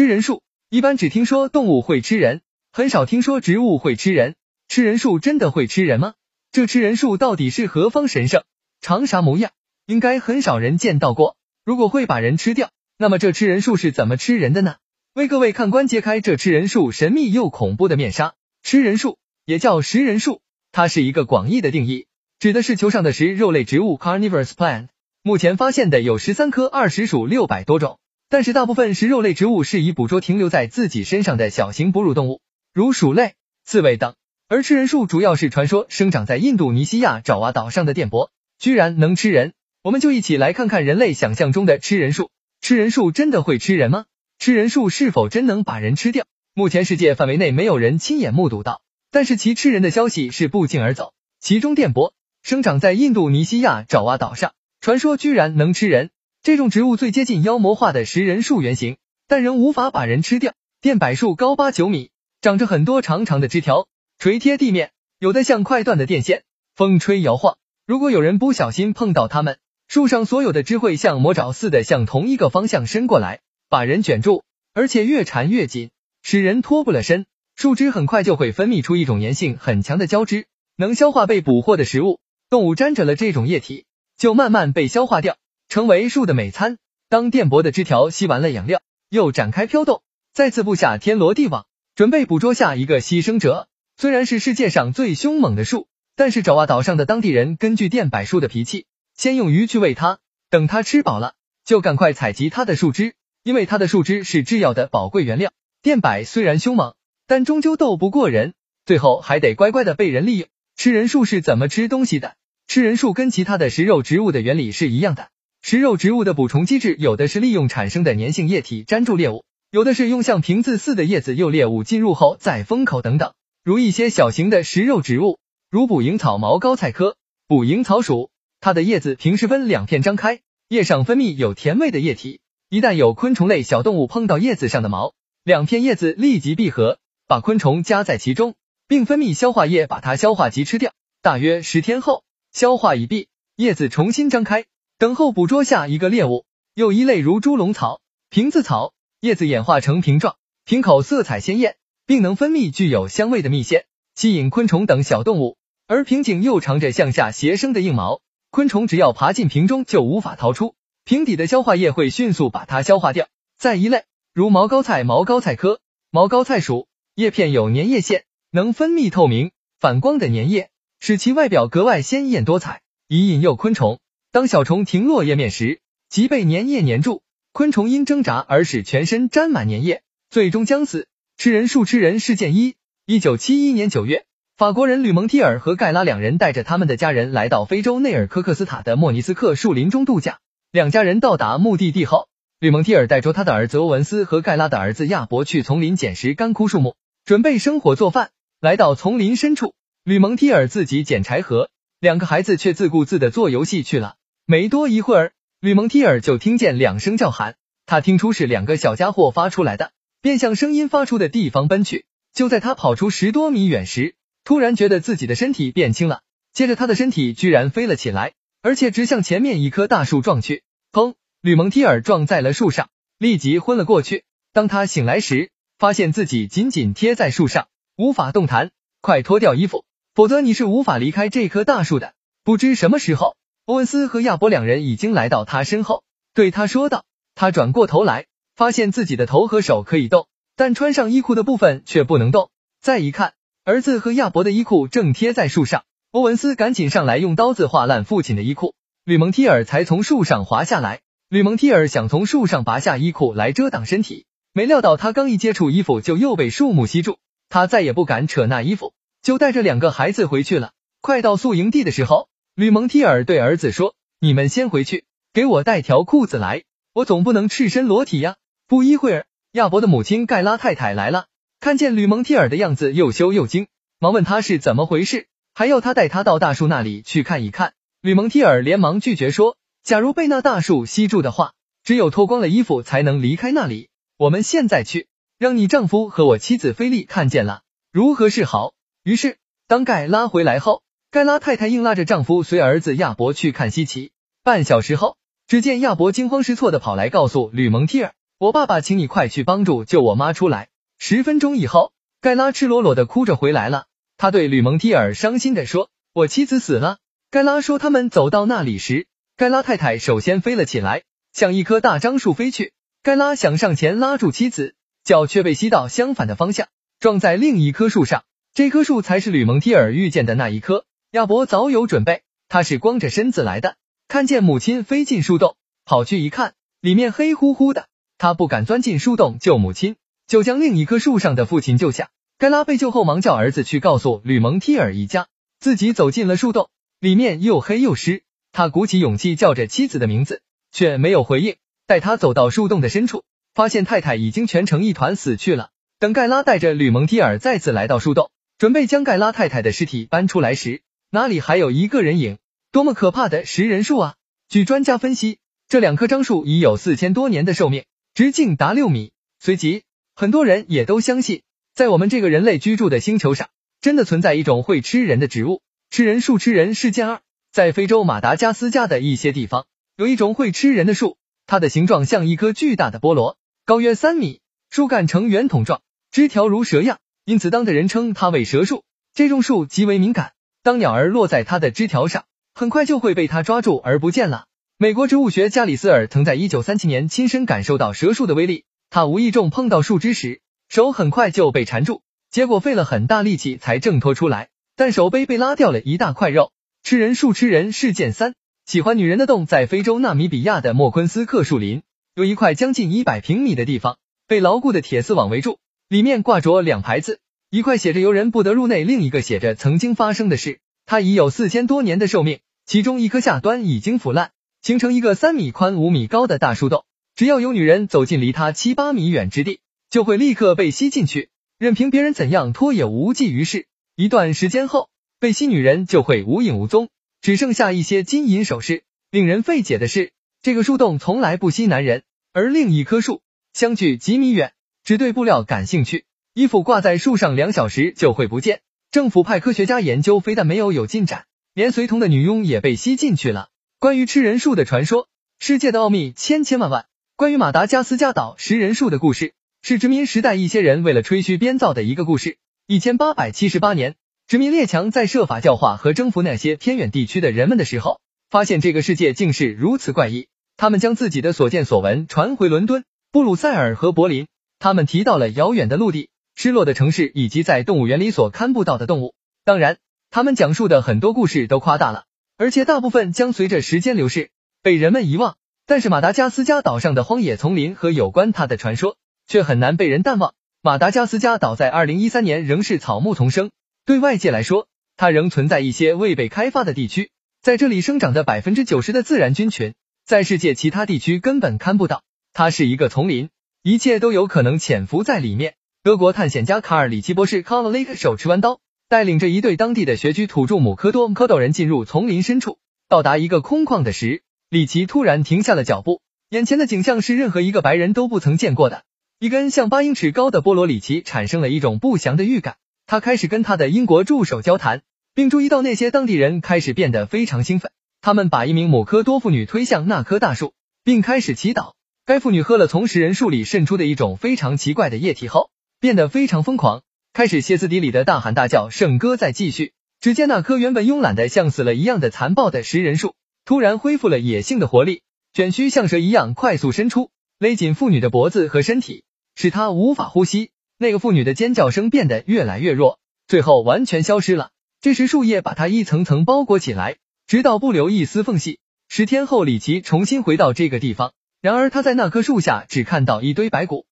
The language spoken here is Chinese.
吃人树一般只听说动物会吃人，很少听说植物会吃人。吃人树真的会吃人吗？这吃人树到底是何方神圣？长啥模样？应该很少人见到过。如果会把人吃掉，那么这吃人树是怎么吃人的呢？为各位看官揭开这吃人树神秘又恐怖的面纱。吃人树也叫食人树，它是一个广义的定义，指的是球上的食肉类植物 （carnivorous plant）。目前发现的有十三科，二十属六百多种。但是大部分食肉类植物是以捕捉停留在自己身上的小型哺乳动物，如鼠类、刺猬等。而吃人树主要是传说生长在印度尼西亚爪哇岛上的电波，居然能吃人。我们就一起来看看人类想象中的吃人树。吃人树真的会吃人吗？吃人树是否真能把人吃掉？目前世界范围内没有人亲眼目睹到，但是其吃人的消息是不胫而走。其中电波生长在印度尼西亚爪哇岛上，传说居然能吃人。这种植物最接近妖魔化的食人树原型，但仍无法把人吃掉。电柏树高八九米，长着很多长长的枝条，垂贴地面，有的像快断的电线，风吹摇晃。如果有人不小心碰到它们，树上所有的枝会像魔爪似的向同一个方向伸过来，把人卷住，而且越缠越紧，使人脱不了身。树枝很快就会分泌出一种粘性很强的胶质，能消化被捕获的食物。动物沾着了这种液体，就慢慢被消化掉。成为树的美餐。当电波的枝条吸完了养料，又展开飘动，再次布下天罗地网，准备捕捉下一个牺牲者。虽然是世界上最凶猛的树，但是爪哇岛上的当地人根据电柏树的脾气，先用鱼去喂它，等它吃饱了，就赶快采集它的树枝，因为它的树枝是制药的宝贵原料。电柏虽然凶猛，但终究斗不过人，最后还得乖乖的被人利用。吃人树是怎么吃东西的？吃人树跟其他的食肉植物的原理是一样的。食肉植物的捕虫机制，有的是利用产生的粘性液体粘住猎物，有的是用像瓶子似的叶子诱猎物进入后再封口等等。如一些小型的食肉植物，如捕蝇草毛膏菜科捕蝇草属，它的叶子平时分两片张开，叶上分泌有甜味的液体。一旦有昆虫类小动物碰到叶子上的毛，两片叶子立即闭合，把昆虫夹在其中，并分泌消化液把它消化及吃掉。大约十天后，消化已毕，叶子重新张开。等候捕捉下一个猎物。又一类如猪笼草、瓶子草，叶子演化成瓶状，瓶口色彩鲜艳，并能分泌具有香味的蜜腺，吸引昆虫等小动物。而瓶颈又长着向下斜生的硬毛，昆虫只要爬进瓶中就无法逃出，瓶底的消化液会迅速把它消化掉。再一类如毛膏菜，毛膏菜科毛膏菜属，叶片有粘液腺，能分泌透明反光的粘液，使其外表格外鲜艳多彩，以引诱昆虫。当小虫停落叶面时，即被粘液粘住，昆虫因挣扎而使全身沾满粘液，最终将死。吃人树吃人事件一：一九七一年九月，法国人吕蒙提尔和盖拉两人带着他们的家人来到非洲内尔科克斯塔的莫尼斯克树林中度假。两家人到达目的地后，吕蒙提尔带着他的儿子欧文斯和盖拉的儿子亚伯去丛林捡拾干枯树木，准备生火做饭。来到丛林深处，吕蒙提尔自己捡柴禾，两个孩子却自顾自的做游戏去了。没多一会儿，吕蒙提尔就听见两声叫喊，他听出是两个小家伙发出来的，便向声音发出的地方奔去。就在他跑出十多米远时，突然觉得自己的身体变轻了，接着他的身体居然飞了起来，而且直向前面一棵大树撞去。砰！吕蒙提尔撞在了树上，立即昏了过去。当他醒来时，发现自己紧紧贴在树上，无法动弹。快脱掉衣服，否则你是无法离开这棵大树的。不知什么时候。欧文斯和亚伯两人已经来到他身后，对他说道。他转过头来，发现自己的头和手可以动，但穿上衣裤的部分却不能动。再一看，儿子和亚伯的衣裤正贴在树上。欧文斯赶紧上来，用刀子划烂父亲的衣裤。吕蒙提尔才从树上滑下来。吕蒙提尔想从树上拔下衣裤来遮挡身体，没料到他刚一接触衣服，就又被树木吸住。他再也不敢扯那衣服，就带着两个孩子回去了。快到宿营地的时候。吕蒙提尔对儿子说：“你们先回去，给我带条裤子来，我总不能赤身裸体呀。”不一会儿，亚伯的母亲盖拉太太来了，看见吕蒙提尔的样子，又羞又惊，忙问他是怎么回事，还要他带他到大树那里去看一看。吕蒙提尔连忙拒绝说：“假如被那大树吸住的话，只有脱光了衣服才能离开那里。我们现在去，让你丈夫和我妻子菲利看见了，如何是好？”于是，当盖拉回来后。盖拉太太硬拉着丈夫随儿子亚伯去看稀奇。半小时后，只见亚伯惊慌失措的跑来告诉吕蒙提尔，我爸爸，请你快去帮助救我妈出来。十分钟以后，盖拉赤裸裸的哭着回来了。他对吕蒙提尔伤心的说：“我妻子死了。”盖拉说：“他们走到那里时，盖拉太太首先飞了起来，向一棵大樟树飞去。盖拉想上前拉住妻子，脚却被吸到相反的方向，撞在另一棵树上。这棵树才是吕蒙提尔遇见的那一棵。亚伯早有准备，他是光着身子来的。看见母亲飞进树洞，跑去一看，里面黑乎乎的，他不敢钻进树洞救母亲，就将另一棵树上的父亲救下。”盖拉被救后，忙叫儿子去告诉吕蒙提尔一家，自己走进了树洞，里面又黑又湿。他鼓起勇气叫着妻子的名字，却没有回应。待他走到树洞的深处，发现太太已经蜷成一团死去了。等盖拉带着吕蒙提尔再次来到树洞，准备将盖拉太太的尸体搬出来时，哪里还有一个人影？多么可怕的食人树啊！据专家分析，这两棵樟树已有四千多年的寿命，直径达六米。随即，很多人也都相信。在我们这个人类居住的星球上，真的存在一种会吃人的植物——吃人树。吃人事件二，在非洲马达加斯加的一些地方，有一种会吃人的树，它的形状像一颗巨大的菠萝，高约三米，树干呈圆筒状，枝条如蛇样，因此当地人称它为蛇树。这种树极为敏感，当鸟儿落在它的枝条上，很快就会被它抓住而不见了。美国植物学家里斯尔曾在一九三七年亲身感受到蛇树的威力，他无意中碰到树枝时。手很快就被缠住，结果费了很大力气才挣脱出来，但手背被拉掉了一大块肉。吃人树吃人事件三，喜欢女人的洞在非洲纳米比亚的莫昆斯克树林，有一块将近一百平米的地方被牢固的铁丝网围住，里面挂着两排字，一块写着游人不得入内，另一个写着曾经发生的事。它已有四千多年的寿命，其中一颗下端已经腐烂，形成一个三米宽、五米高的大树洞。只要有女人走进离它七八米远之地。就会立刻被吸进去，任凭别人怎样拖也无济于事。一段时间后，被吸女人就会无影无踪，只剩下一些金银首饰。令人费解的是，这个树洞从来不吸男人，而另一棵树相距几米远，只对布料感兴趣，衣服挂在树上两小时就会不见。政府派科学家研究，非但没有有进展，连随同的女佣也被吸进去了。关于吃人树的传说，世界的奥秘千千万万。关于马达加斯加岛食人树的故事。是殖民时代一些人为了吹嘘编造的一个故事。一千八百七十八年，殖民列强在设法教化和征服那些偏远地区的人们的时候，发现这个世界竟是如此怪异。他们将自己的所见所闻传回伦敦、布鲁塞尔和柏林。他们提到了遥远的陆地、失落的城市以及在动物园里所看不到的动物。当然，他们讲述的很多故事都夸大了，而且大部分将随着时间流逝被人们遗忘。但是马达加斯加岛上的荒野丛林和有关它的传说。却很难被人淡忘。马达加斯加岛在二零一三年仍是草木丛生，对外界来说，它仍存在一些未被开发的地区。在这里生长的百分之九十的自然菌群，在世界其他地区根本看不到。它是一个丛林，一切都有可能潜伏在里面。德国探险家卡尔里奇博士 （Karl Lake） 手持弯刀，带领着一队当地的学居土著姆科多蝌蚪人进入丛林深处。到达一个空旷的时，里奇突然停下了脚步，眼前的景象是任何一个白人都不曾见过的。一根像八英尺高的菠萝里奇产生了一种不祥的预感，他开始跟他的英国助手交谈，并注意到那些当地人开始变得非常兴奋。他们把一名姆科多妇女推向那棵大树，并开始祈祷。该妇女喝了从食人树里渗出的一种非常奇怪的液体后，变得非常疯狂，开始歇斯底里的大喊大叫。圣歌在继续。只见那棵原本慵懒的像死了一样的残暴的食人树，突然恢复了野性的活力，卷须像蛇一样快速伸出，勒紧妇女的脖子和身体。使她无法呼吸，那个妇女的尖叫声变得越来越弱，最后完全消失了。这时树叶把她一层层包裹起来，直到不留一丝缝隙。十天后，李奇重新回到这个地方，然而他在那棵树下只看到一堆白骨，